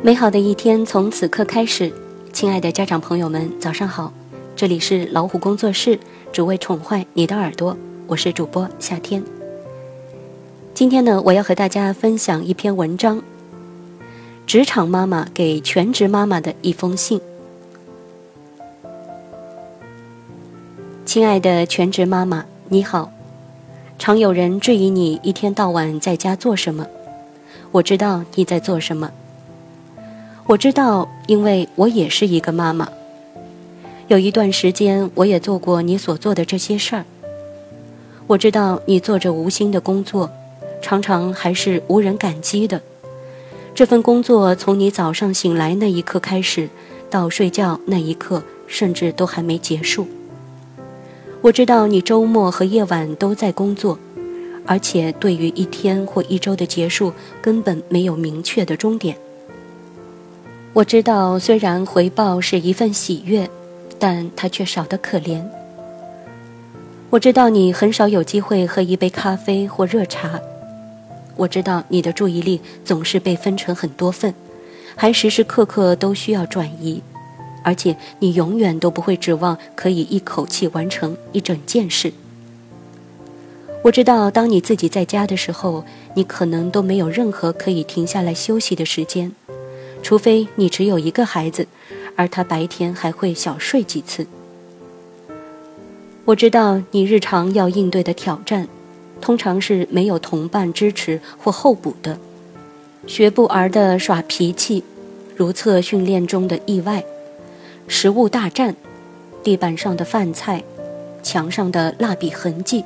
美好的一天从此刻开始，亲爱的家长朋友们，早上好！这里是老虎工作室，只为宠坏你的耳朵，我是主播夏天。今天呢，我要和大家分享一篇文章：职场妈妈给全职妈妈的一封信。亲爱的全职妈妈，你好！常有人质疑你一天到晚在家做什么，我知道你在做什么。我知道，因为我也是一个妈妈。有一段时间，我也做过你所做的这些事儿。我知道你做着无心的工作，常常还是无人感激的。这份工作从你早上醒来那一刻开始，到睡觉那一刻，甚至都还没结束。我知道你周末和夜晚都在工作，而且对于一天或一周的结束，根本没有明确的终点。我知道，虽然回报是一份喜悦，但它却少得可怜。我知道你很少有机会喝一杯咖啡或热茶。我知道你的注意力总是被分成很多份，还时时刻刻都需要转移，而且你永远都不会指望可以一口气完成一整件事。我知道，当你自己在家的时候，你可能都没有任何可以停下来休息的时间。除非你只有一个孩子，而他白天还会小睡几次。我知道你日常要应对的挑战，通常是没有同伴支持或候补的，学步儿的耍脾气，如厕训练中的意外，食物大战，地板上的饭菜，墙上的蜡笔痕迹，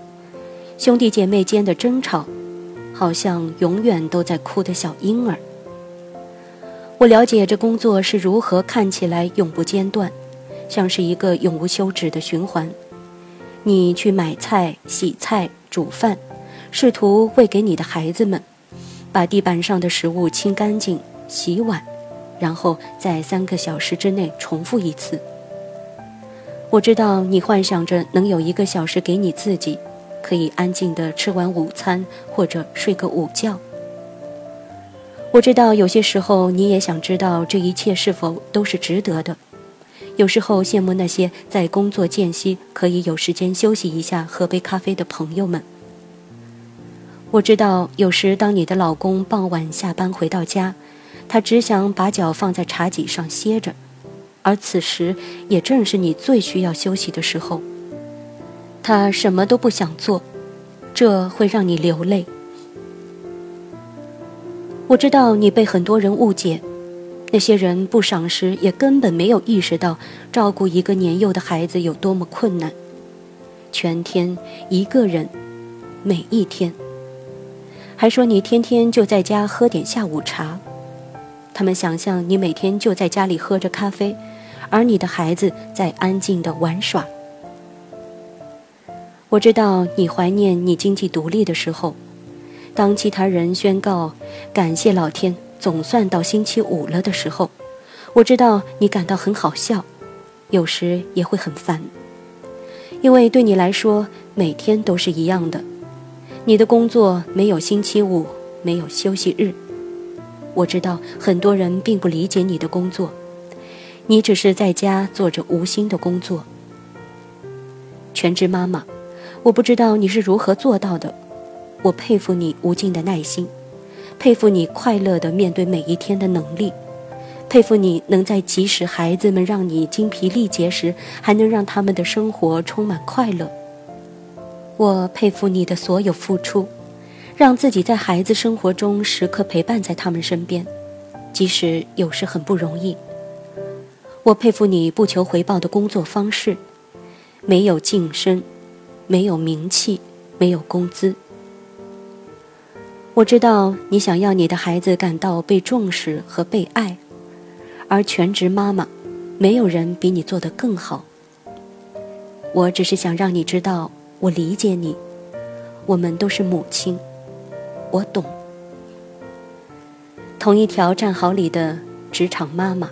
兄弟姐妹间的争吵，好像永远都在哭的小婴儿。我了解这工作是如何看起来永不间断，像是一个永无休止的循环。你去买菜、洗菜、煮饭，试图喂给你的孩子们，把地板上的食物清干净、洗碗，然后在三个小时之内重复一次。我知道你幻想着能有一个小时给你自己，可以安静地吃完午餐或者睡个午觉。我知道有些时候你也想知道这一切是否都是值得的，有时候羡慕那些在工作间隙可以有时间休息一下、喝杯咖啡的朋友们。我知道有时当你的老公傍晚下班回到家，他只想把脚放在茶几上歇着，而此时也正是你最需要休息的时候。他什么都不想做，这会让你流泪。我知道你被很多人误解，那些人不赏识，也根本没有意识到照顾一个年幼的孩子有多么困难。全天一个人，每一天，还说你天天就在家喝点下午茶。他们想象你每天就在家里喝着咖啡，而你的孩子在安静的玩耍。我知道你怀念你经济独立的时候。当其他人宣告感谢老天，总算到星期五了的时候，我知道你感到很好笑，有时也会很烦，因为对你来说每天都是一样的，你的工作没有星期五，没有休息日。我知道很多人并不理解你的工作，你只是在家做着无心的工作。全职妈妈，我不知道你是如何做到的。我佩服你无尽的耐心，佩服你快乐的面对每一天的能力，佩服你能在即使孩子们让你精疲力竭时，还能让他们的生活充满快乐。我佩服你的所有付出，让自己在孩子生活中时刻陪伴在他们身边，即使有时很不容易。我佩服你不求回报的工作方式，没有晋升，没有名气，没有工资。我知道你想要你的孩子感到被重视和被爱，而全职妈妈，没有人比你做得更好。我只是想让你知道，我理解你，我们都是母亲，我懂。同一条战壕里的职场妈妈。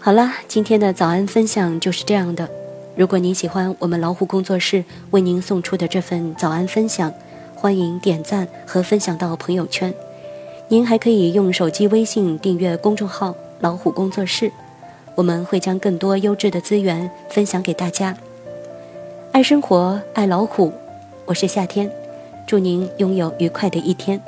好了，今天的早安分享就是这样的。如果您喜欢我们老虎工作室为您送出的这份早安分享，欢迎点赞和分享到朋友圈。您还可以用手机微信订阅公众号“老虎工作室”，我们会将更多优质的资源分享给大家。爱生活，爱老虎，我是夏天，祝您拥有愉快的一天。